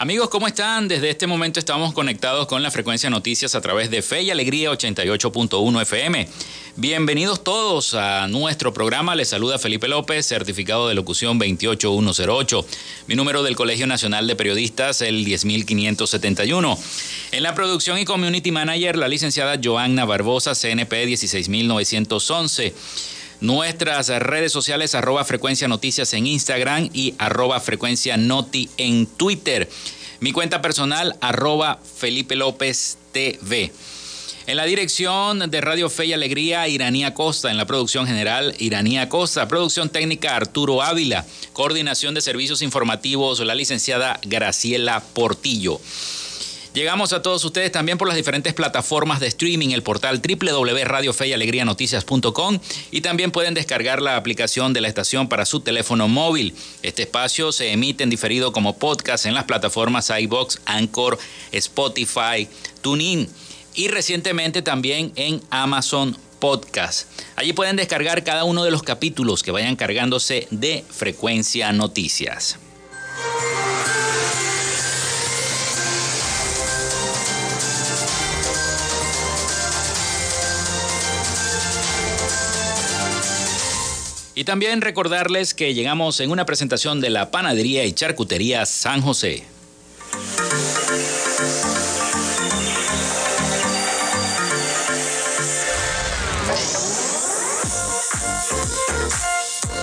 Amigos, ¿cómo están? Desde este momento estamos conectados con la frecuencia noticias a través de Fe y Alegría 88.1 FM. Bienvenidos todos a nuestro programa. Les saluda Felipe López, certificado de locución 28108. Mi número del Colegio Nacional de Periodistas, el 10571. En la producción y community manager, la licenciada Joanna Barbosa, CNP 16911. Nuestras redes sociales, arroba frecuencia noticias en Instagram y arroba frecuencia noti en Twitter. Mi cuenta personal, arroba Felipe López TV. En la dirección de Radio Fe y Alegría, Iranía Costa. En la producción general, Iranía Costa. Producción técnica, Arturo Ávila. Coordinación de servicios informativos, la licenciada Graciela Portillo. Llegamos a todos ustedes también por las diferentes plataformas de streaming, el portal www.radiofeyalegrianoticias.com y también pueden descargar la aplicación de la estación para su teléfono móvil. Este espacio se emite en diferido como podcast en las plataformas iBox, Anchor, Spotify, TuneIn y recientemente también en Amazon Podcast. Allí pueden descargar cada uno de los capítulos que vayan cargándose de Frecuencia Noticias. Y también recordarles que llegamos en una presentación de la Panadería y Charcutería San José.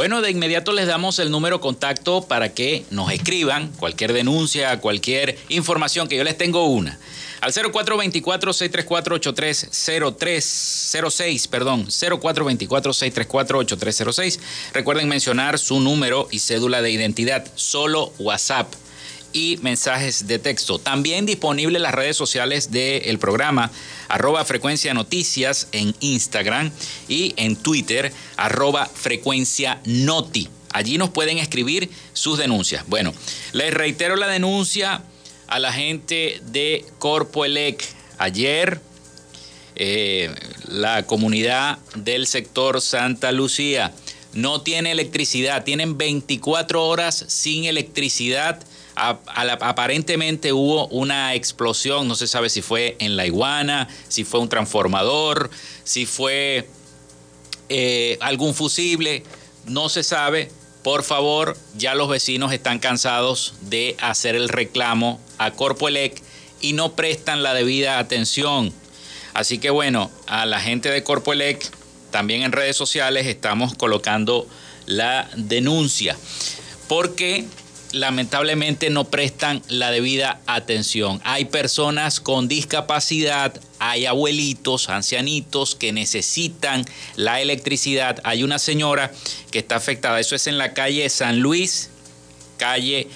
Bueno, de inmediato les damos el número contacto para que nos escriban cualquier denuncia, cualquier información, que yo les tengo una. Al 0424-634-8306, perdón, 0424-634-8306. Recuerden mencionar su número y cédula de identidad, solo WhatsApp y mensajes de texto. También disponible en las redes sociales del programa, arroba frecuencia noticias en Instagram y en Twitter, arroba frecuencia noti. Allí nos pueden escribir sus denuncias. Bueno, les reitero la denuncia a la gente de Corpoelec. Ayer eh, la comunidad del sector Santa Lucía no tiene electricidad, tienen 24 horas sin electricidad. Aparentemente hubo una explosión, no se sabe si fue en la iguana, si fue un transformador, si fue eh, algún fusible, no se sabe. Por favor, ya los vecinos están cansados de hacer el reclamo a Corpoelec y no prestan la debida atención. Así que bueno, a la gente de Corpoelec, también en redes sociales estamos colocando la denuncia, porque lamentablemente no prestan la debida atención. Hay personas con discapacidad, hay abuelitos, ancianitos que necesitan la electricidad. Hay una señora que está afectada, eso es en la calle San Luis, calle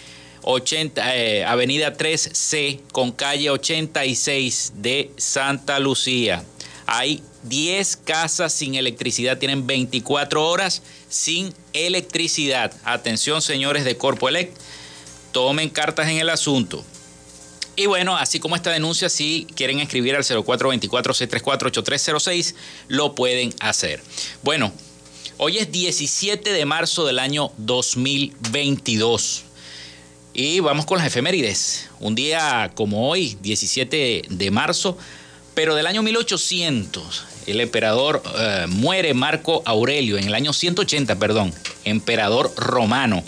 80, eh, Avenida 3C con calle 86 de Santa Lucía. Hay 10 casas sin electricidad, tienen 24 horas sin electricidad. Atención, señores de Corpo Elect, tomen cartas en el asunto. Y bueno, así como esta denuncia, si quieren escribir al 0424-634-8306, lo pueden hacer. Bueno, hoy es 17 de marzo del año 2022. Y vamos con las efemérides. Un día como hoy, 17 de marzo, pero del año 1800, el emperador eh, muere Marco Aurelio, en el año 180, perdón, emperador romano.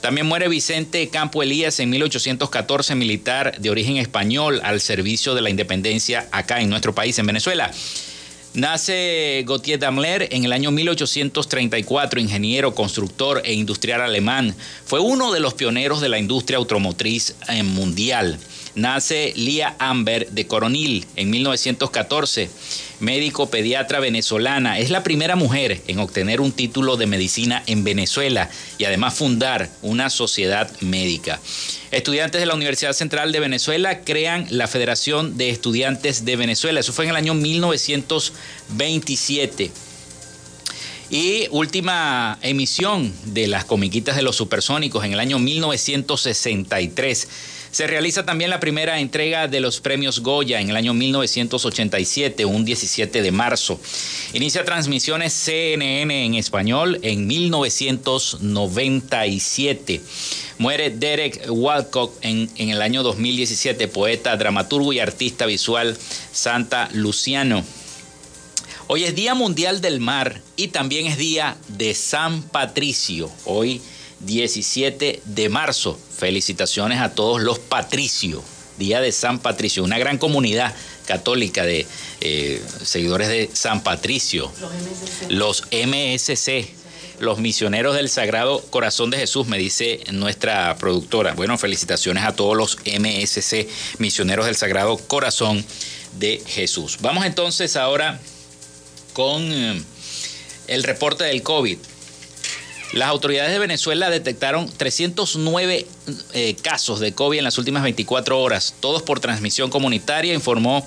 También muere Vicente Campo Elías en 1814, militar de origen español al servicio de la independencia acá en nuestro país, en Venezuela. Nace Gautier Daimler en el año 1834, ingeniero, constructor e industrial alemán. Fue uno de los pioneros de la industria automotriz eh, mundial. Nace Lía Amber de Coronil en 1914, médico pediatra venezolana. Es la primera mujer en obtener un título de medicina en Venezuela y además fundar una sociedad médica. Estudiantes de la Universidad Central de Venezuela crean la Federación de Estudiantes de Venezuela. Eso fue en el año 1927. Y última emisión de las comiquitas de los supersónicos en el año 1963 se realiza también la primera entrega de los premios Goya en el año 1987, un 17 de marzo. Inicia transmisiones CNN en español en 1997. Muere Derek Walcott en, en el año 2017, poeta, dramaturgo y artista visual santa luciano. Hoy es Día Mundial del Mar y también es Día de San Patricio. Hoy 17 de marzo. Felicitaciones a todos los patricios. Día de San Patricio, una gran comunidad católica de eh, seguidores de San Patricio. Los MSC. Los misioneros del Sagrado Corazón de Jesús, me dice nuestra productora. Bueno, felicitaciones a todos los MSC, misioneros del Sagrado Corazón de Jesús. Vamos entonces ahora con eh, el reporte del COVID. Las autoridades de Venezuela detectaron 309 eh, casos de COVID en las últimas 24 horas, todos por transmisión comunitaria, informó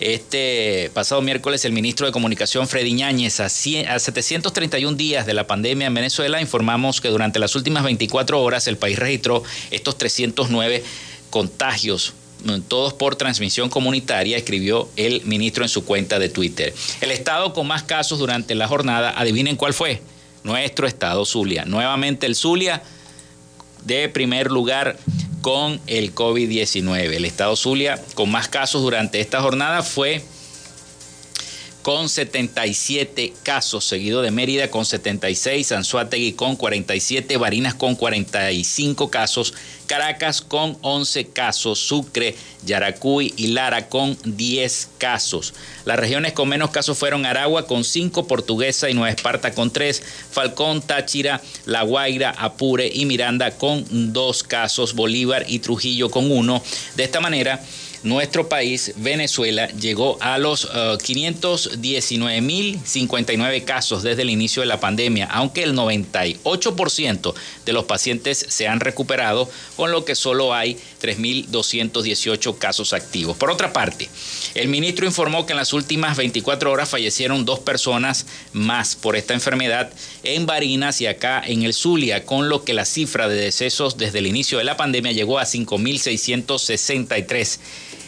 este pasado miércoles el ministro de Comunicación Freddy Ñáñez. A, 731 días de la pandemia en Venezuela, informamos que durante las últimas 24 horas el país registró estos 309 contagios todos por transmisión comunitaria, escribió el ministro en su cuenta de Twitter. El estado con más casos durante la jornada, adivinen cuál fue nuestro estado Zulia. Nuevamente el Zulia de primer lugar con el COVID-19. El estado Zulia con más casos durante esta jornada fue con 77 casos, seguido de Mérida con 76, Anzuategui con 47, Barinas con 45 casos, Caracas con 11 casos, Sucre, Yaracuy y Lara con 10 casos. Las regiones con menos casos fueron Aragua con 5, Portuguesa y Nueva Esparta con 3, Falcón, Táchira, La Guaira, Apure y Miranda con 2 casos, Bolívar y Trujillo con 1. De esta manera, nuestro país, Venezuela, llegó a los 519.059 uh, casos desde el inicio de la pandemia, aunque el 98% de los pacientes se han recuperado, con lo que solo hay 3.218 casos activos. Por otra parte, el ministro informó que en las últimas 24 horas fallecieron dos personas más por esta enfermedad en Barinas y acá en el Zulia, con lo que la cifra de decesos desde el inicio de la pandemia llegó a 5.663.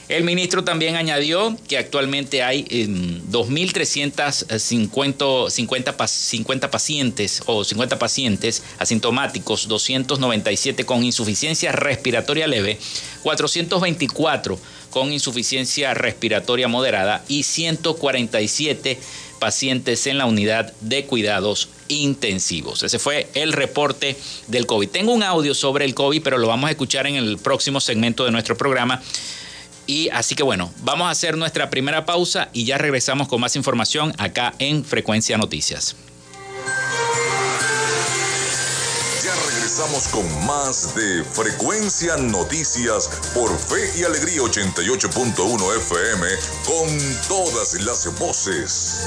El ministro también añadió que actualmente hay 2.350 50, 50 pacientes o 50 pacientes asintomáticos, 297 con insuficiencia respiratoria leve, 424 con insuficiencia respiratoria moderada y 147 pacientes en la unidad de cuidados intensivos. Ese fue el reporte del COVID. Tengo un audio sobre el COVID, pero lo vamos a escuchar en el próximo segmento de nuestro programa. Y así que bueno, vamos a hacer nuestra primera pausa y ya regresamos con más información acá en Frecuencia Noticias. Ya regresamos con más de Frecuencia Noticias por Fe y Alegría 88.1 FM con todas las voces.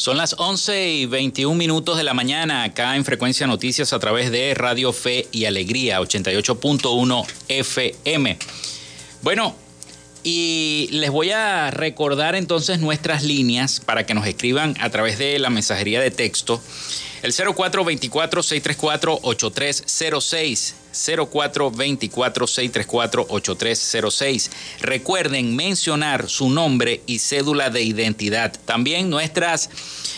Son las 11 y 21 minutos de la mañana acá en Frecuencia Noticias a través de Radio Fe y Alegría 88.1 FM. Bueno, y les voy a recordar entonces nuestras líneas para que nos escriban a través de la mensajería de texto. El 0424-634-8306. 0424-634-8306. Recuerden mencionar su nombre y cédula de identidad. También nuestras,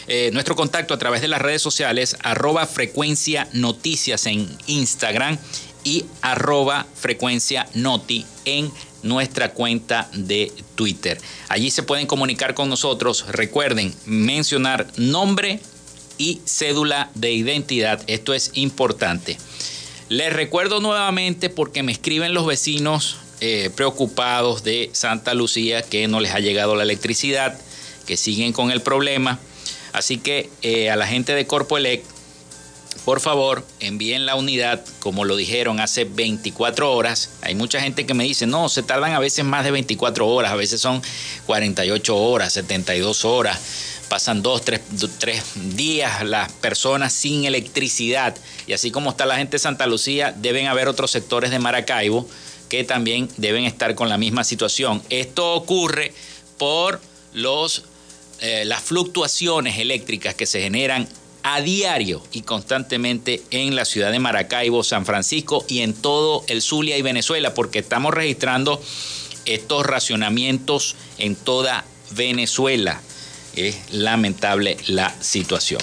eh, nuestro contacto a través de las redes sociales, arroba frecuencia noticias en Instagram y arroba frecuencia noti en nuestra cuenta de Twitter. Allí se pueden comunicar con nosotros. Recuerden mencionar nombre y cédula de identidad. Esto es importante. Les recuerdo nuevamente porque me escriben los vecinos eh, preocupados de Santa Lucía que no les ha llegado la electricidad, que siguen con el problema. Así que eh, a la gente de Corpoelec por favor, envíen la unidad, como lo dijeron, hace 24 horas. Hay mucha gente que me dice, no, se tardan a veces más de 24 horas, a veces son 48 horas, 72 horas, pasan dos, tres, tres días las personas sin electricidad. Y así como está la gente de Santa Lucía, deben haber otros sectores de Maracaibo que también deben estar con la misma situación. Esto ocurre por los, eh, las fluctuaciones eléctricas que se generan a diario y constantemente en la ciudad de Maracaibo, San Francisco y en todo el Zulia y Venezuela, porque estamos registrando estos racionamientos en toda Venezuela. Es lamentable la situación.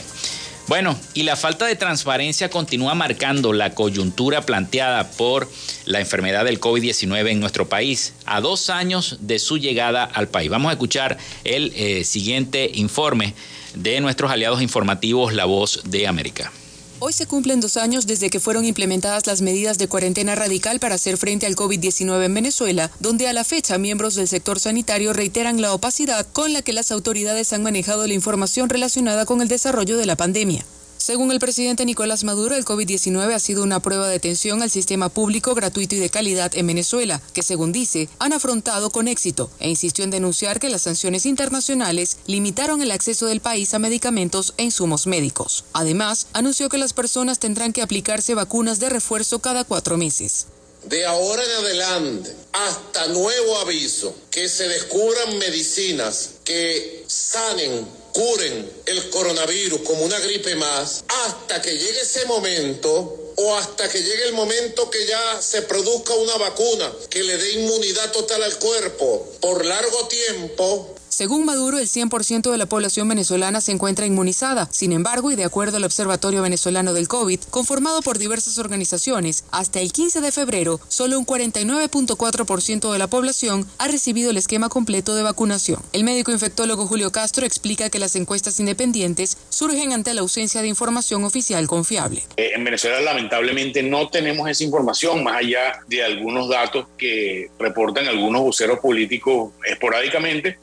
Bueno, y la falta de transparencia continúa marcando la coyuntura planteada por la enfermedad del COVID-19 en nuestro país, a dos años de su llegada al país. Vamos a escuchar el eh, siguiente informe de nuestros aliados informativos La Voz de América. Hoy se cumplen dos años desde que fueron implementadas las medidas de cuarentena radical para hacer frente al COVID-19 en Venezuela, donde a la fecha miembros del sector sanitario reiteran la opacidad con la que las autoridades han manejado la información relacionada con el desarrollo de la pandemia. Según el presidente Nicolás Maduro, el COVID-19 ha sido una prueba de tensión al sistema público gratuito y de calidad en Venezuela, que según dice, han afrontado con éxito, e insistió en denunciar que las sanciones internacionales limitaron el acceso del país a medicamentos e insumos médicos. Además, anunció que las personas tendrán que aplicarse vacunas de refuerzo cada cuatro meses. de ahora en adelante, hasta nuevo aviso, que se descubran medicinas que sanen, curen el coronavirus como una gripe más, hasta que llegue ese momento o hasta que llegue el momento que ya se produzca una vacuna que le dé inmunidad total al cuerpo por largo tiempo, según Maduro, el 100% de la población venezolana se encuentra inmunizada. Sin embargo, y de acuerdo al Observatorio Venezolano del COVID, conformado por diversas organizaciones, hasta el 15 de febrero, solo un 49.4% de la población ha recibido el esquema completo de vacunación. El médico infectólogo Julio Castro explica que las encuestas independientes surgen ante la ausencia de información oficial confiable. Eh, en Venezuela, lamentablemente, no tenemos esa información, más allá de algunos datos que reportan algunos voceros políticos esporádicamente.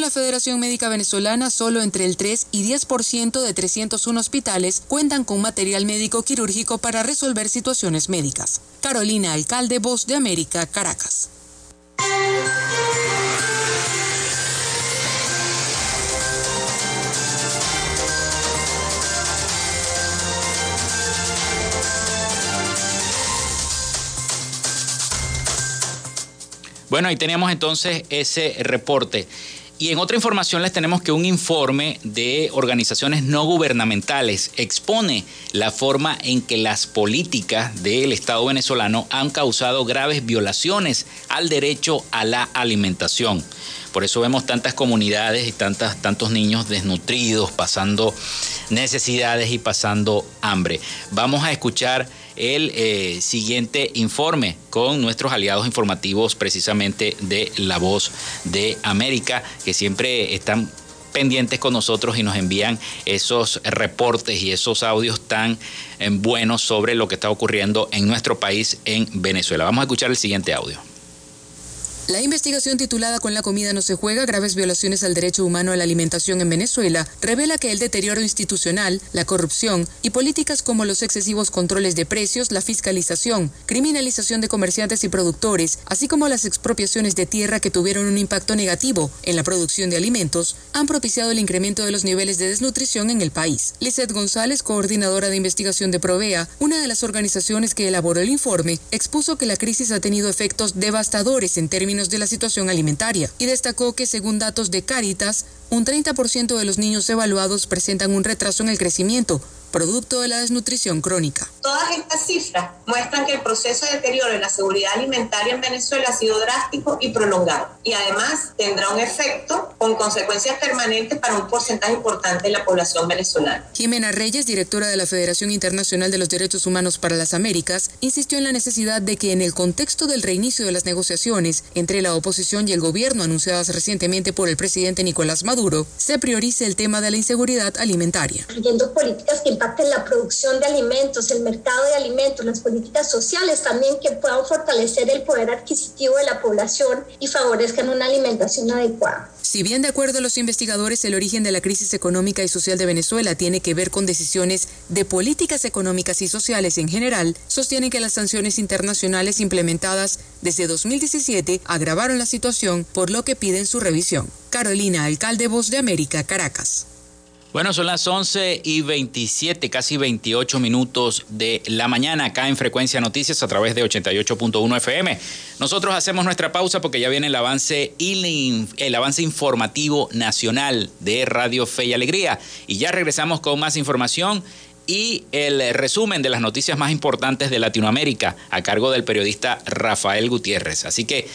La Federación Médica Venezolana, solo entre el 3 y 10% de 301 hospitales cuentan con material médico quirúrgico para resolver situaciones médicas. Carolina Alcalde, Voz de América, Caracas. Bueno, ahí teníamos entonces ese reporte. Y en otra información les tenemos que un informe de organizaciones no gubernamentales expone la forma en que las políticas del Estado venezolano han causado graves violaciones al derecho a la alimentación. Por eso vemos tantas comunidades y tantas, tantos niños desnutridos, pasando necesidades y pasando hambre. Vamos a escuchar el eh, siguiente informe con nuestros aliados informativos precisamente de La Voz de América, que siempre están pendientes con nosotros y nos envían esos reportes y esos audios tan eh, buenos sobre lo que está ocurriendo en nuestro país, en Venezuela. Vamos a escuchar el siguiente audio. La investigación titulada Con la comida no se juega, graves violaciones al derecho humano a la alimentación en Venezuela, revela que el deterioro institucional, la corrupción y políticas como los excesivos controles de precios, la fiscalización, criminalización de comerciantes y productores, así como las expropiaciones de tierra que tuvieron un impacto negativo en la producción de alimentos, han propiciado el incremento de los niveles de desnutrición en el país. Lizeth González, coordinadora de investigación de Provea, una de las organizaciones que elaboró el informe, expuso que la crisis ha tenido efectos devastadores en términos de la situación alimentaria y destacó que según datos de Caritas, un 30% de los niños evaluados presentan un retraso en el crecimiento, producto de la desnutrición crónica. Todas estas cifras muestran que el proceso de deterioro en la seguridad alimentaria en Venezuela ha sido drástico y prolongado y además tendrá un efecto con consecuencias permanentes para un porcentaje importante de la población venezolana. Jimena Reyes, directora de la Federación Internacional de los Derechos Humanos para las Américas, insistió en la necesidad de que en el contexto del reinicio de las negociaciones entre la oposición y el gobierno anunciadas recientemente por el presidente Nicolás Maduro, se priorice el tema de la inseguridad alimentaria. políticas que impacten la producción de alimentos, el mercado de alimentos, las políticas sociales también que puedan fortalecer el poder adquisitivo de la población y favorezcan una alimentación adecuada. Si bien de acuerdo a los investigadores el origen de la crisis económica y social de Venezuela tiene que ver con decisiones de políticas económicas y sociales en general, sostienen que las sanciones internacionales implementadas desde 2017 agravaron la situación, por lo que piden su revisión. Carolina, alcalde Voz de América, Caracas. Bueno, son las 11 y 27, casi 28 minutos de la mañana acá en Frecuencia Noticias a través de 88.1 FM. Nosotros hacemos nuestra pausa porque ya viene el avance, el avance informativo nacional de Radio Fe y Alegría. Y ya regresamos con más información y el resumen de las noticias más importantes de Latinoamérica a cargo del periodista Rafael Gutiérrez. Así que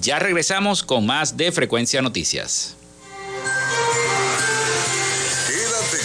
ya regresamos con más de Frecuencia Noticias.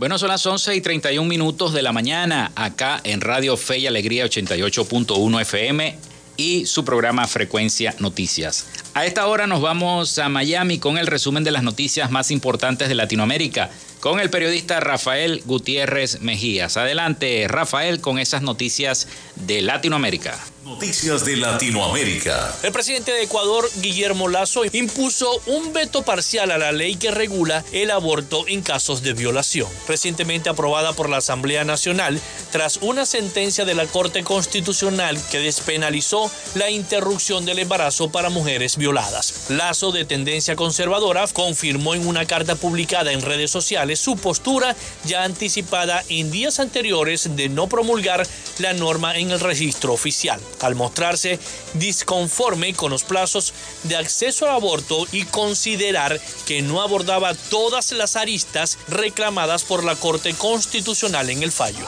Bueno, son las 11 y 31 minutos de la mañana acá en Radio Fe y Alegría 88.1 FM y su programa Frecuencia Noticias. A esta hora nos vamos a Miami con el resumen de las noticias más importantes de Latinoamérica con el periodista Rafael Gutiérrez Mejías. Adelante, Rafael, con esas noticias de Latinoamérica. Noticias de Latinoamérica. El presidente de Ecuador, Guillermo Lazo, impuso un veto parcial a la ley que regula el aborto en casos de violación, recientemente aprobada por la Asamblea Nacional tras una sentencia de la Corte Constitucional que despenalizó la interrupción del embarazo para mujeres violadas. Lazo, de tendencia conservadora, confirmó en una carta publicada en redes sociales su postura ya anticipada en días anteriores de no promulgar la norma en el registro oficial al mostrarse disconforme con los plazos de acceso al aborto y considerar que no abordaba todas las aristas reclamadas por la Corte Constitucional en el fallo.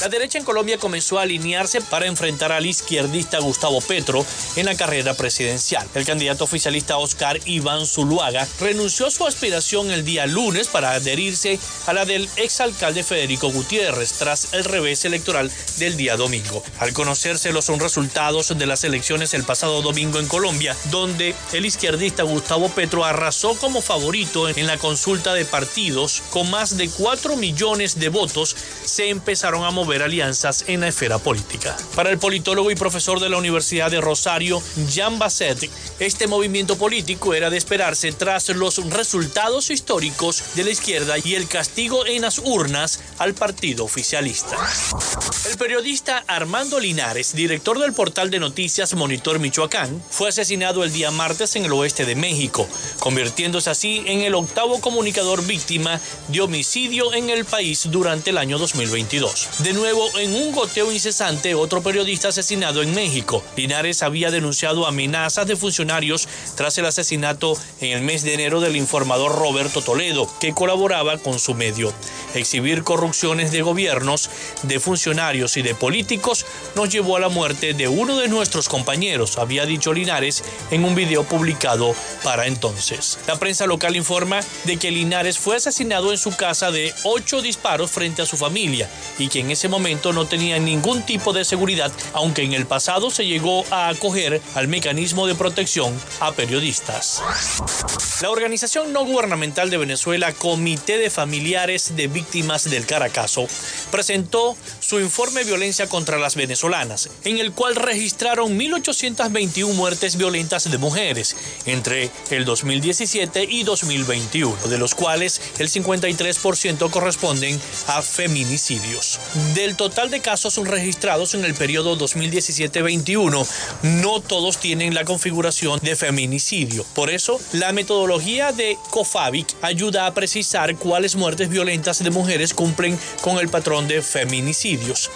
La derecha en Colombia comenzó a alinearse para enfrentar al izquierdista Gustavo Petro en la carrera presidencial. El candidato oficialista Oscar Iván Zuluaga renunció a su aspiración el día lunes para adherirse a la del exalcalde Federico Gutiérrez tras el revés electoral del día domingo. Al conocerse los son resultados de las elecciones el pasado domingo en Colombia, donde el izquierdista Gustavo Petro arrasó como favorito en la consulta de partidos con más de 4 millones de votos, se empezaron a mover alianzas en la esfera política. Para el politólogo y profesor de la Universidad de Rosario, Jean Basset, este movimiento político era de esperarse tras los resultados históricos de la izquierda y el castigo en las urnas al partido oficialista. El periodista Armando Linares, director del portal de noticias Monitor Michoacán, fue asesinado el día martes en el oeste de México, convirtiéndose así en el octavo comunicador víctima de homicidio en el país durante el año 2022. De nuevo, en un goteo incesante, otro periodista asesinado en México. Linares había denunciado amenazas de funcionarios tras el asesinato en el mes de enero del informador Roberto Toledo, que colaboraba con su medio. Exhibir corrupciones de gobiernos, de funcionarios y de políticos nos llevó a la muerte de uno de nuestros compañeros, había dicho Linares en un video publicado para entonces. La prensa local informa de que Linares fue asesinado en su casa de ocho disparos frente a su familia y que en ese momento no tenía ningún tipo de seguridad, aunque en el pasado se llegó a acoger al mecanismo de protección a periodistas. La organización no gubernamental de Venezuela, Comité de Familiares de Víctimas del Caracazo, presentó su informe Violencia contra las Venezolanas, en el cual registraron 1.821 muertes violentas de mujeres entre el 2017 y 2021, de los cuales el 53% corresponden a feminicidios. Del total de casos registrados en el periodo 2017-21, no todos tienen la configuración de feminicidio. Por eso, la metodología de COFABIC ayuda a precisar cuáles muertes violentas de mujeres cumplen con el patrón de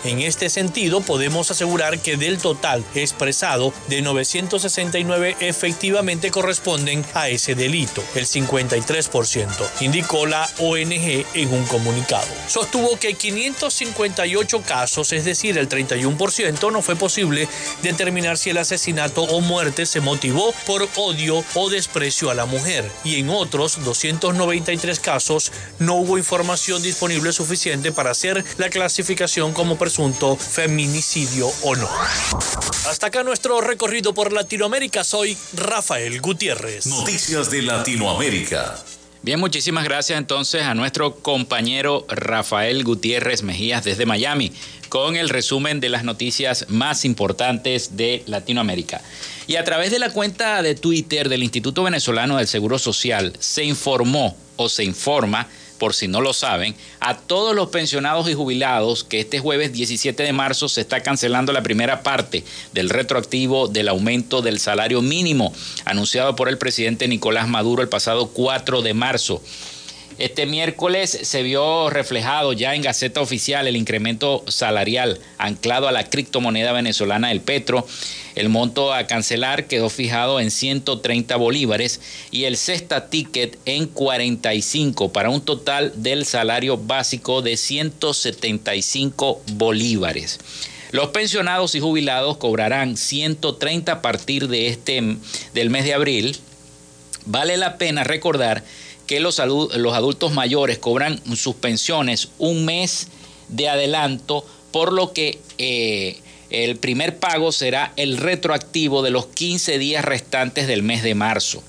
En este sentido, podemos asegurar que del total expresado de 969 efectivamente corresponden a ese delito, el 53%, indicó la ONG en un comunicado. Sostuvo que 558 casos, es decir, el 31%, no fue posible determinar si el asesinato o muerte se motivó por odio o desprecio a la mujer, y en otros 293 casos no hubo información disponible suficiente para hacer la clasificación como presunto feminicidio o no. Hasta acá nuestro recorrido por Latinoamérica. Soy Rafael Gutiérrez. Noticias de Latinoamérica. Bien, muchísimas gracias entonces a nuestro compañero Rafael Gutiérrez Mejías desde Miami con el resumen de las noticias más importantes de Latinoamérica. Y a través de la cuenta de Twitter del Instituto Venezolano del Seguro Social se informó o se informa por si no lo saben, a todos los pensionados y jubilados que este jueves 17 de marzo se está cancelando la primera parte del retroactivo del aumento del salario mínimo anunciado por el presidente Nicolás Maduro el pasado 4 de marzo. Este miércoles se vio reflejado ya en Gaceta Oficial el incremento salarial anclado a la criptomoneda venezolana del Petro. El monto a cancelar quedó fijado en 130 bolívares y el cesta ticket en 45 para un total del salario básico de 175 bolívares. Los pensionados y jubilados cobrarán 130 a partir de este del mes de abril. Vale la pena recordar que los, los adultos mayores cobran sus pensiones un mes de adelanto, por lo que eh, el primer pago será el retroactivo de los 15 días restantes del mes de marzo.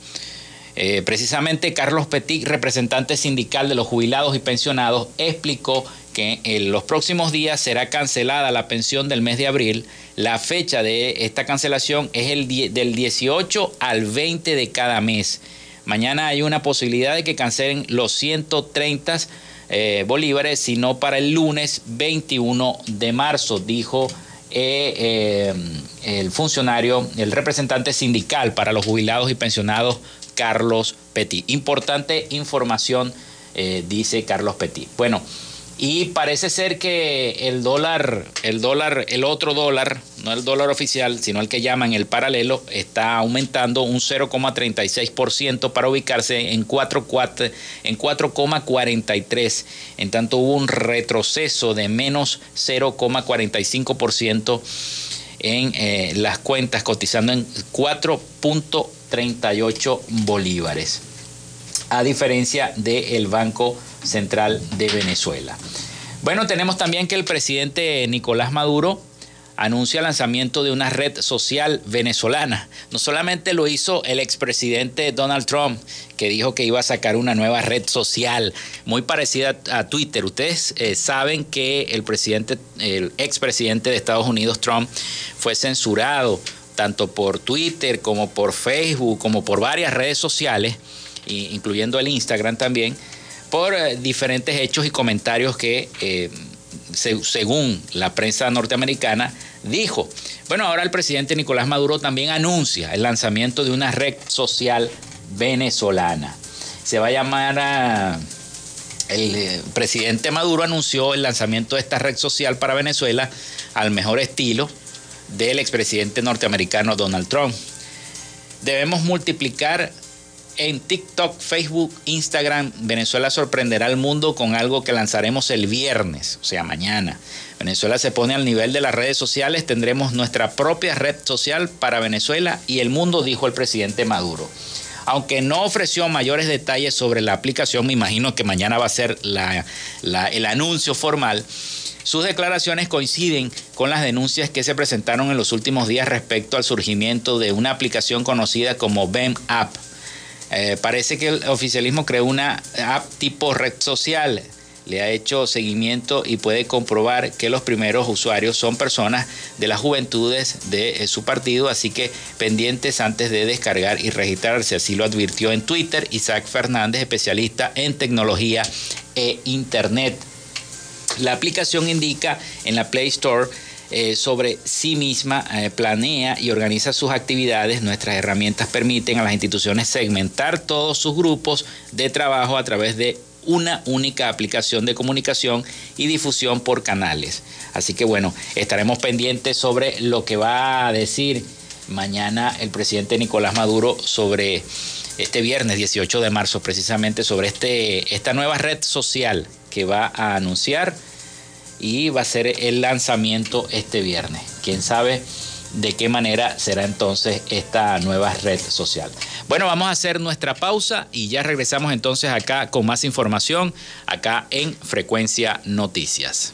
Eh, precisamente Carlos Petit, representante sindical de los jubilados y pensionados, explicó que en los próximos días será cancelada la pensión del mes de abril. La fecha de esta cancelación es el del 18 al 20 de cada mes. Mañana hay una posibilidad de que cancelen los 130 eh, bolívares, sino para el lunes 21 de marzo, dijo eh, eh, el funcionario, el representante sindical para los jubilados y pensionados, Carlos Petit. Importante información, dice Carlos Petit. Bueno, y parece ser que el dólar, el dólar, el otro dólar, no el dólar oficial, sino el que llaman el paralelo, está aumentando un 0,36% para ubicarse en 4,43. En tanto hubo un retroceso de menos 0,45% en eh, las cuentas, cotizando en 4.38 bolívares. A diferencia del Banco Central de Venezuela. Bueno, tenemos también que el presidente Nicolás Maduro anuncia el lanzamiento de una red social venezolana. No solamente lo hizo el expresidente Donald Trump, que dijo que iba a sacar una nueva red social muy parecida a Twitter. Ustedes eh, saben que el presidente, el expresidente de Estados Unidos, Trump, fue censurado tanto por Twitter como por Facebook, como por varias redes sociales, incluyendo el Instagram también por eh, diferentes hechos y comentarios que, eh, según la prensa norteamericana, dijo. Bueno, ahora el presidente Nicolás Maduro también anuncia el lanzamiento de una red social venezolana. Se va a llamar a... El eh, presidente Maduro anunció el lanzamiento de esta red social para Venezuela al mejor estilo del expresidente norteamericano Donald Trump. Debemos multiplicar en TikTok, Facebook, Instagram. Venezuela sorprenderá al mundo con algo que lanzaremos el viernes, o sea, mañana. Venezuela se pone al nivel de las redes sociales, tendremos nuestra propia red social para Venezuela y el mundo, dijo el presidente Maduro. Aunque no ofreció mayores detalles sobre la aplicación, me imagino que mañana va a ser el anuncio formal. Sus declaraciones coinciden con las denuncias que se presentaron en los últimos días respecto al surgimiento de una aplicación conocida como BEM App eh, parece que el oficialismo creó una app tipo red social, le ha hecho seguimiento y puede comprobar que los primeros usuarios son personas de las juventudes de eh, su partido, así que pendientes antes de descargar y registrarse. Así lo advirtió en Twitter Isaac Fernández, especialista en tecnología e Internet. La aplicación indica en la Play Store eh, sobre sí misma, eh, planea y organiza sus actividades. Nuestras herramientas permiten a las instituciones segmentar todos sus grupos de trabajo a través de una única aplicación de comunicación y difusión por canales. Así que bueno, estaremos pendientes sobre lo que va a decir mañana el presidente Nicolás Maduro sobre este viernes 18 de marzo, precisamente sobre este, esta nueva red social que va a anunciar y va a ser el lanzamiento este viernes. Quién sabe de qué manera será entonces esta nueva red social. Bueno, vamos a hacer nuestra pausa y ya regresamos entonces acá con más información, acá en Frecuencia Noticias.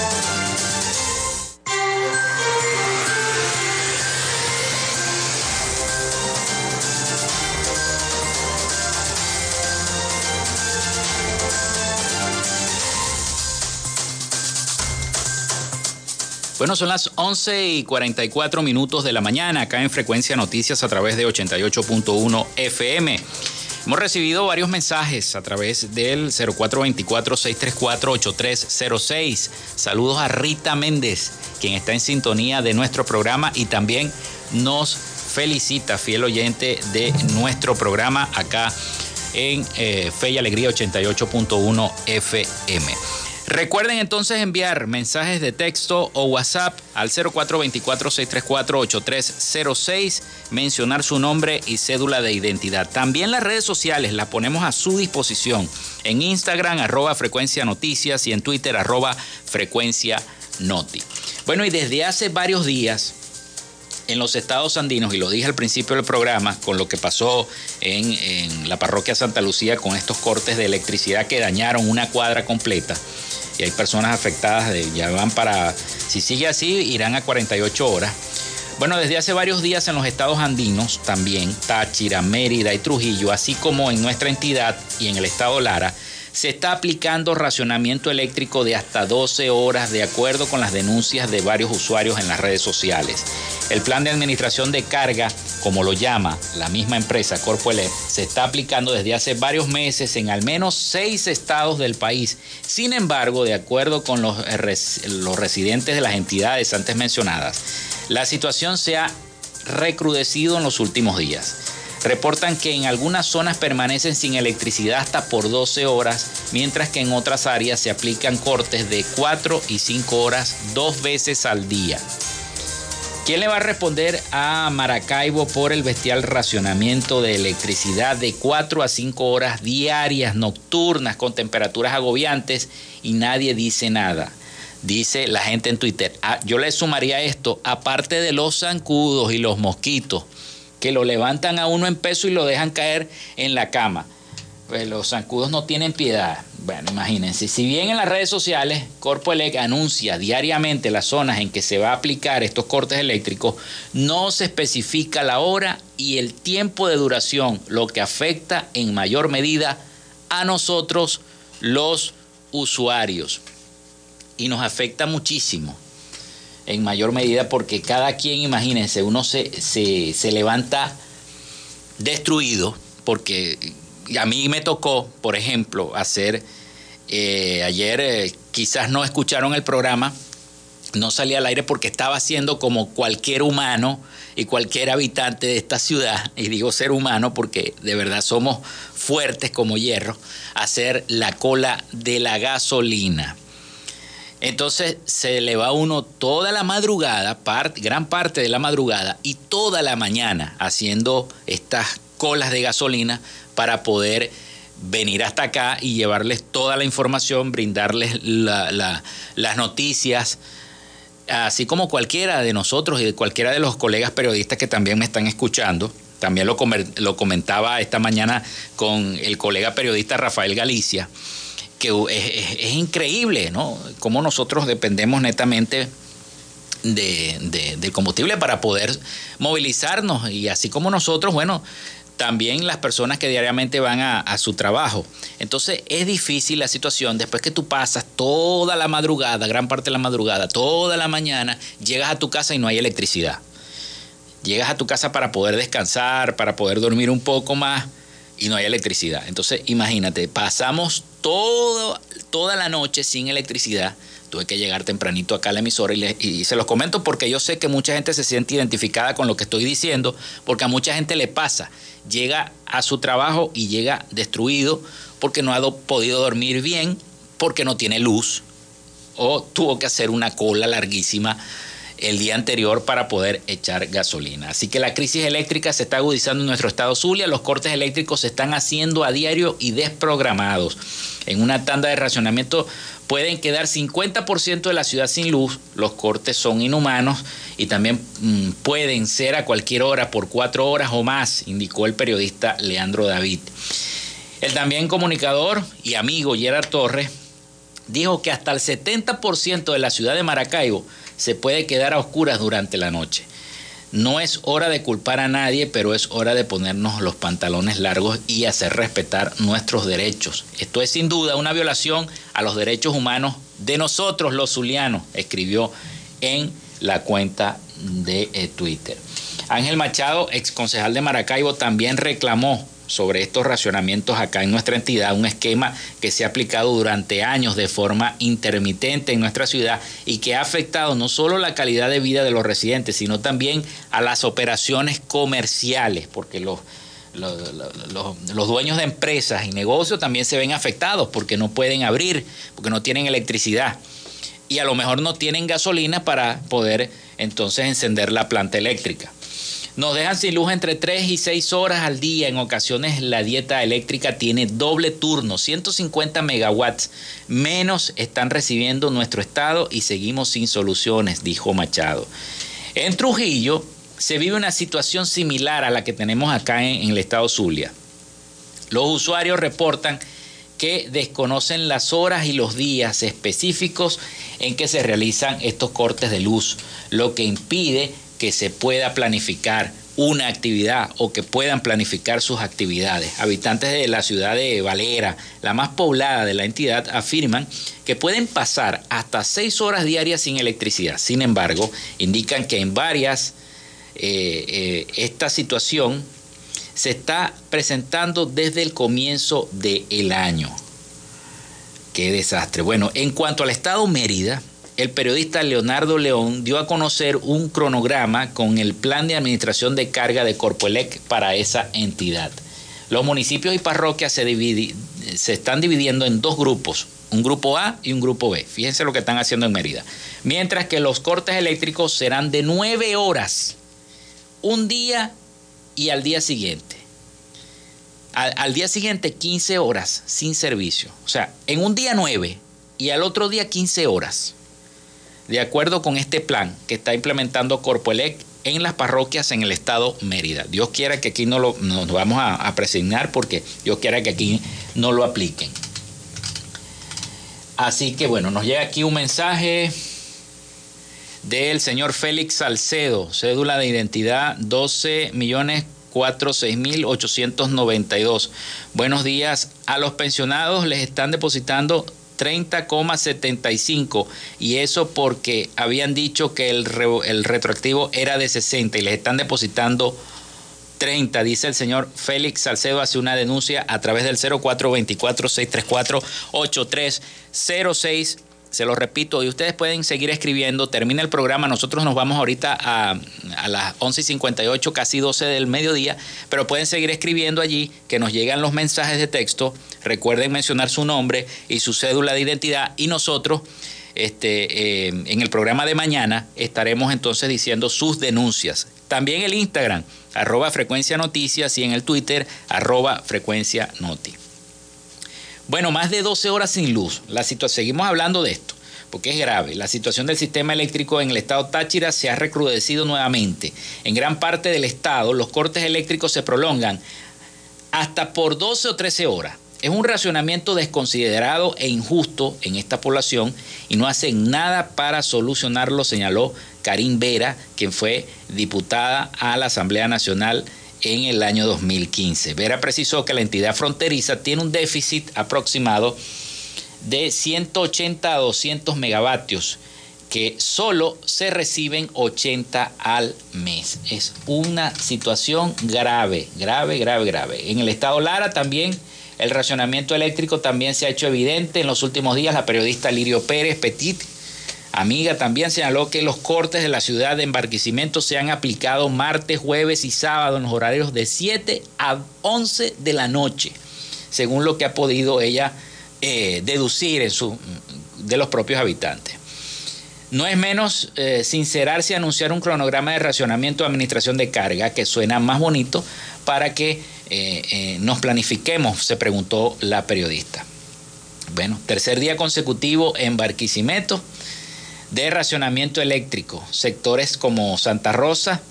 Bueno, son las 11 y 44 minutos de la mañana acá en Frecuencia Noticias a través de 88.1 FM. Hemos recibido varios mensajes a través del 0424-634-8306. Saludos a Rita Méndez, quien está en sintonía de nuestro programa y también nos felicita, fiel oyente de nuestro programa acá en eh, Fe y Alegría 88.1 FM. Recuerden entonces enviar mensajes de texto o WhatsApp al 0424-634-8306, mencionar su nombre y cédula de identidad. También las redes sociales las ponemos a su disposición. En Instagram, arroba frecuencia noticias y en Twitter, arroba frecuencia noti. Bueno, y desde hace varios días en los estados andinos, y lo dije al principio del programa, con lo que pasó en, la parroquia Santa Lucía con estos cortes de electricidad que dañaron una cuadra completa, y hay personas afectadas, ya van para, si sigue así, irán a 48 horas. Bueno, desde hace varios días en los estados andinos también, Táchira, Mérida y Trujillo, así como en nuestra entidad y en el estado Lara, se está aplicando racionamiento eléctrico de hasta 12 horas de acuerdo con las denuncias de varios usuarios en las redes sociales. El plan de administración de carga, como lo llama la misma empresa Corpoelec, se está aplicando desde hace varios meses en al menos seis estados del país. Sin embargo, de acuerdo con los, los residentes de las entidades antes mencionadas, la situación se ha recrudecido en los últimos días. Reportan que en algunas zonas permanecen sin electricidad hasta por 12 horas, mientras que en otras áreas se aplican cortes de 4 y 5 horas dos veces al día. ¿Quién le va a responder a Maracaibo por el bestial racionamiento de electricidad de 4 a 5 horas diarias, nocturnas, con temperaturas agobiantes y nadie dice nada? Dice la gente en Twitter. Ah, yo le sumaría esto, aparte de los zancudos y los mosquitos, que lo levantan a uno en peso y lo dejan caer en la cama. Pues los zancudos no tienen piedad. Bueno, imagínense, si bien en las redes sociales Corpoelec anuncia diariamente las zonas en que se va a aplicar estos cortes eléctricos, no se especifica la hora y el tiempo de duración, lo que afecta en mayor medida a nosotros los usuarios. Y nos afecta muchísimo en mayor medida porque cada quien, imagínense, uno se, se, levanta destruido porque a mí me tocó, por ejemplo, hacer, eh, ayer eh, quizás no escucharon el programa, no salí al aire porque estaba haciendo como cualquier humano y cualquier habitante de esta ciudad, y digo ser humano porque de verdad somos fuertes como hierro, hacer la cola de la gasolina. Entonces se le va uno toda la madrugada, gran parte de la madrugada y toda la mañana haciendo estas colas de gasolina para poder venir hasta acá y llevarles toda la información, brindarles las noticias, así como cualquiera de nosotros y de cualquiera de los colegas periodistas que también me están escuchando. También lo, lo comentaba esta mañana con el colega periodista Rafael Galicia que es, increíble, ¿no? Cómo nosotros dependemos netamente de, combustible para poder movilizarnos y así como nosotros, bueno, también las personas que diariamente van a, a, su trabajo. Entonces es difícil la situación después que tú pasas toda la madrugada, gran parte de la madrugada, toda la mañana, llegas a tu casa y no hay electricidad. Llegas a tu casa para poder descansar, para poder dormir un poco más y no hay electricidad. Entonces, imagínate, pasamos todo, toda la noche sin electricidad. Tuve que llegar tempranito acá a la emisora y, y, se los comento porque yo sé que mucha gente se siente identificada con lo que estoy diciendo, porque a mucha gente le pasa. Llega a su trabajo y llega destruido porque no ha podido dormir bien, porque no tiene luz o tuvo que hacer una cola larguísima el día anterior para poder echar gasolina. Así que la crisis eléctrica se está agudizando en nuestro estado Zulia, los cortes eléctricos se están haciendo a diario y desprogramados. En una tanda de racionamiento pueden quedar 50% de la ciudad sin luz, los cortes son inhumanos y también mm, pueden ser a cualquier hora por cuatro horas o más, indicó el periodista Leandro David. El también comunicador y amigo Gerard Torres dijo que hasta el 70% de la ciudad de Maracaibo se puede quedar a oscuras durante la noche. No es hora de culpar a nadie, pero es hora de ponernos los pantalones largos y hacer respetar nuestros derechos. Esto es sin duda una violación a los derechos humanos de nosotros los zulianos, escribió en la cuenta de eh, Twitter. Ángel Machado, ex concejal de Maracaibo, también reclamó sobre estos racionamientos acá en nuestra entidad, un esquema que se ha aplicado durante años de forma intermitente en nuestra ciudad y que ha afectado no solo la calidad de vida de los residentes, sino también a las operaciones comerciales, porque los, los, dueños de empresas y negocios también se ven afectados porque no pueden abrir, porque no tienen electricidad y a lo mejor no tienen gasolina para poder entonces encender la planta eléctrica. Nos dejan sin luz entre 3 y 6 horas al día. En ocasiones la dieta eléctrica tiene doble turno, 150 megawatts. Menos están recibiendo nuestro estado y seguimos sin soluciones, dijo Machado. En Trujillo se vive una situación similar a la que tenemos acá en, el estado Zulia. Los usuarios reportan que desconocen las horas y los días específicos en que se realizan estos cortes de luz, lo que impide que se pueda planificar una actividad o que puedan planificar sus actividades. Habitantes de la ciudad de Valera, la más poblada de la entidad, afirman que pueden pasar hasta seis horas diarias sin electricidad. Sin embargo, indican que en varias eh, eh, esta situación se está presentando desde el comienzo del año. Qué desastre. Bueno, en cuanto al estado Mérida, el periodista Leonardo León dio a conocer un cronograma con el plan de administración de carga de Corpoelec para esa entidad. Los municipios y parroquias se, están dividiendo en dos grupos, un grupo A y un grupo B. Fíjense lo que están haciendo en Mérida. Mientras que los cortes eléctricos serán de nueve horas, un día y al día siguiente. Al, día siguiente 15 horas sin servicio. O sea, en un día 9 y al otro día 15 horas de acuerdo con este plan que está implementando Corpoelec en las parroquias en el estado Mérida. Dios quiera que aquí no lo nos vamos a, presignar porque Dios quiera que aquí no lo apliquen. Así que bueno, nos llega aquí un mensaje del señor Félix Salcedo, cédula de identidad 12 millones Buenos días. A los pensionados les están depositando 30,75 y eso porque habían dicho que el, el retroactivo era de 60 y les están depositando 30, dice el señor Félix Salcedo, hace una denuncia a través del 0424-634-8306 se lo repito, y ustedes pueden seguir escribiendo, termina el programa, nosotros nos vamos ahorita a, a las 11.58, casi 12 del mediodía, pero pueden seguir escribiendo allí, que nos llegan los mensajes de texto, recuerden mencionar su nombre y su cédula de identidad, y nosotros este, eh, en el programa de mañana estaremos entonces diciendo sus denuncias. También el Instagram, arroba frecuencia noticias, y en el Twitter, arroba frecuencia noti. Bueno, más de 12 horas sin luz. La seguimos hablando de esto, porque es grave. La situación del sistema eléctrico en el estado Táchira se ha recrudecido nuevamente. En gran parte del estado, los cortes eléctricos se prolongan hasta por 12 o 13 horas. Es un racionamiento desconsiderado e injusto en esta población y no hacen nada para solucionarlo, señaló Karim Vera, quien fue diputada a la Asamblea Nacional en el año 2015. Vera precisó que la entidad fronteriza tiene un déficit aproximado de 180 a 200 megavatios que solo se reciben 80 al mes. Es una situación grave, grave, grave, grave. En el estado Lara también el racionamiento eléctrico también se ha hecho evidente en los últimos días. La periodista Lirio Pérez Petit Amiga también señaló que los cortes de la ciudad de Embarquecimiento se han aplicado martes, jueves y sábado en los horarios de 7 a 11 de la noche, según lo que ha podido ella eh, deducir de los propios habitantes. No es menos eh, sincerarse anunciar un cronograma de racionamiento de administración de carga que suena más bonito para que eh, nos planifiquemos, se preguntó la periodista. Bueno, tercer día consecutivo en Barquisimeto de racionamiento eléctrico. Sectores como Santa Rosa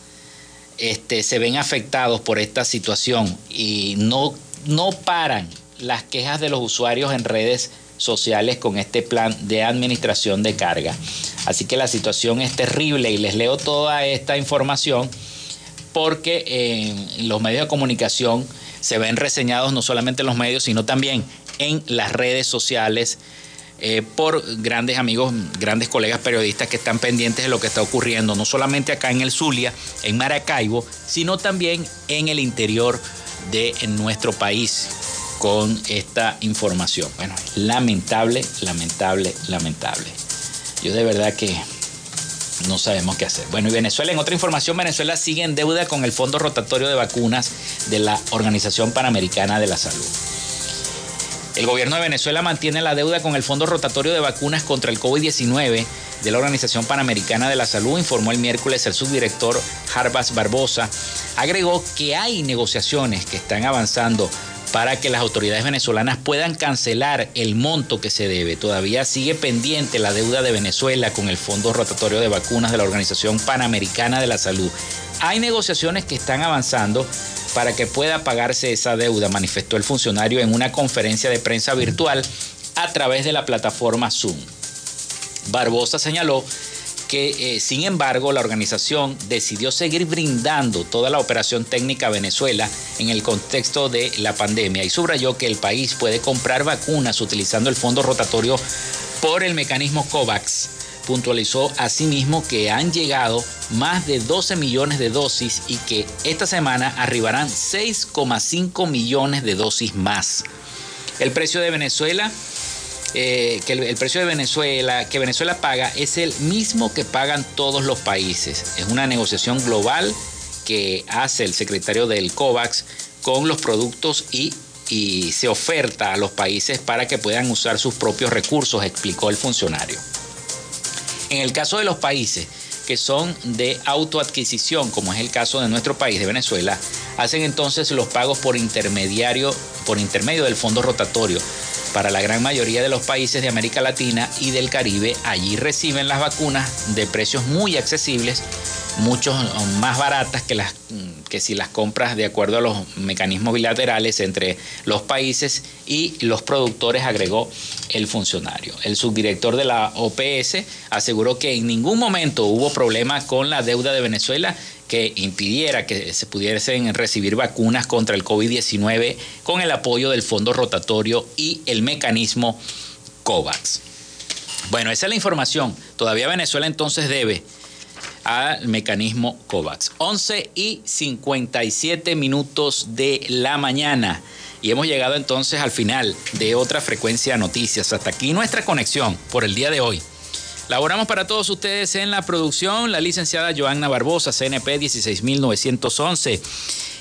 este, se ven afectados por esta situación y no, no paran las quejas de los usuarios en redes sociales con este plan de administración de carga. Así que la situación es terrible y les leo toda esta información porque en los medios de comunicación se ven reseñados no solamente en los medios, sino también en las redes sociales eh, por grandes amigos, grandes colegas periodistas que están pendientes de lo que está ocurriendo, no solamente acá en el Zulia, en Maracaibo, sino también en el interior de nuestro país con esta información. Bueno, lamentable, lamentable, lamentable. Yo de verdad que no sabemos qué hacer. Bueno, y Venezuela, en otra información, Venezuela sigue en deuda con el Fondo Rotatorio de Vacunas de la Organización Panamericana de la Salud. El gobierno de Venezuela mantiene la deuda con el Fondo Rotatorio de Vacunas contra el COVID-19 de la Organización Panamericana de la Salud, informó el miércoles el subdirector Jarbas Barbosa. Agregó que hay negociaciones que están avanzando para que las autoridades venezolanas puedan cancelar el monto que se debe. Todavía sigue pendiente la deuda de Venezuela con el Fondo Rotatorio de Vacunas de la Organización Panamericana de la Salud. Hay negociaciones que están avanzando para que pueda pagarse esa deuda, manifestó el funcionario en una conferencia de prensa virtual a través de la plataforma Zoom. Barbosa señaló que, eh, sin embargo, la organización decidió seguir brindando toda la operación técnica a Venezuela en el contexto de la pandemia y subrayó que el país puede comprar vacunas utilizando el fondo rotatorio por el mecanismo COVAX puntualizó asimismo que han llegado más de 12 millones de dosis y que esta semana arribarán 6,5 millones de dosis más. El precio de Venezuela, eh, que el, precio de Venezuela, que Venezuela paga es el mismo que pagan todos los países. Es una negociación global que hace el secretario del COVAX con los productos y y se oferta a los países para que puedan usar sus propios recursos, explicó el funcionario. En el caso de los países que son de autoadquisición, como es el caso de nuestro país, de Venezuela, hacen entonces los pagos por intermediario, por intermedio del fondo rotatorio. Para la gran mayoría de los países de América Latina y del Caribe, allí reciben las vacunas de precios muy accesibles mucho más baratas que, las, que si las compras de acuerdo a los mecanismos bilaterales entre los países y los productores, agregó el funcionario. El subdirector de la OPS aseguró que en ningún momento hubo problema con la deuda de Venezuela que impidiera que se pudiesen recibir vacunas contra el COVID-19 con el apoyo del fondo rotatorio y el mecanismo COVAX. Bueno, esa es la información. Todavía Venezuela entonces debe al mecanismo COVAX. 11 y 57 minutos de la mañana. Y hemos llegado entonces al final de otra frecuencia de noticias. Hasta aquí nuestra conexión por el día de hoy. Laboramos para todos ustedes en la producción la licenciada Joanna Barbosa, CNP 16911.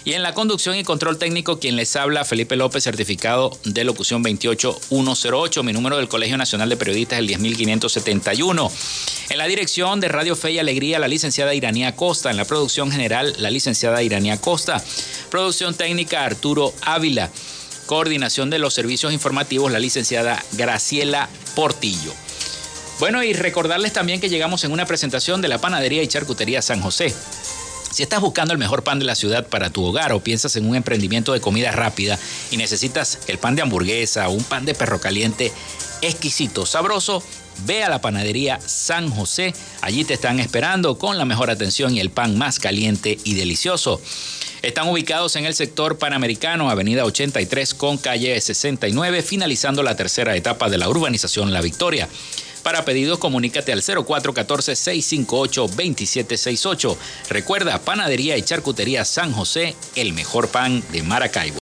Y en la conducción y control técnico, quien les habla, Felipe López, certificado de locución 28108. Mi número del Colegio Nacional de Periodistas, el 10571. En la dirección de Radio Fe y Alegría, la licenciada Iranía Costa. En la producción general, la licenciada Iranía Costa. Producción técnica, Arturo Ávila. Coordinación de los servicios informativos, la licenciada Graciela Portillo. Bueno, y recordarles también que llegamos en una presentación de la Panadería y Charcutería San José. Si estás buscando el mejor pan de la ciudad para tu hogar o piensas en un emprendimiento de comida rápida y necesitas el pan de hamburguesa o un pan de perro caliente exquisito, sabroso, ve a la panadería San José. Allí te están esperando con la mejor atención y el pan más caliente y delicioso. Están ubicados en el sector panamericano, avenida 83 con calle 69, finalizando la tercera etapa de la urbanización La Victoria. Para pedidos, comunícate al 0414-658-2768. Recuerda, Panadería y Charcutería San José, el mejor pan de Maracaibo.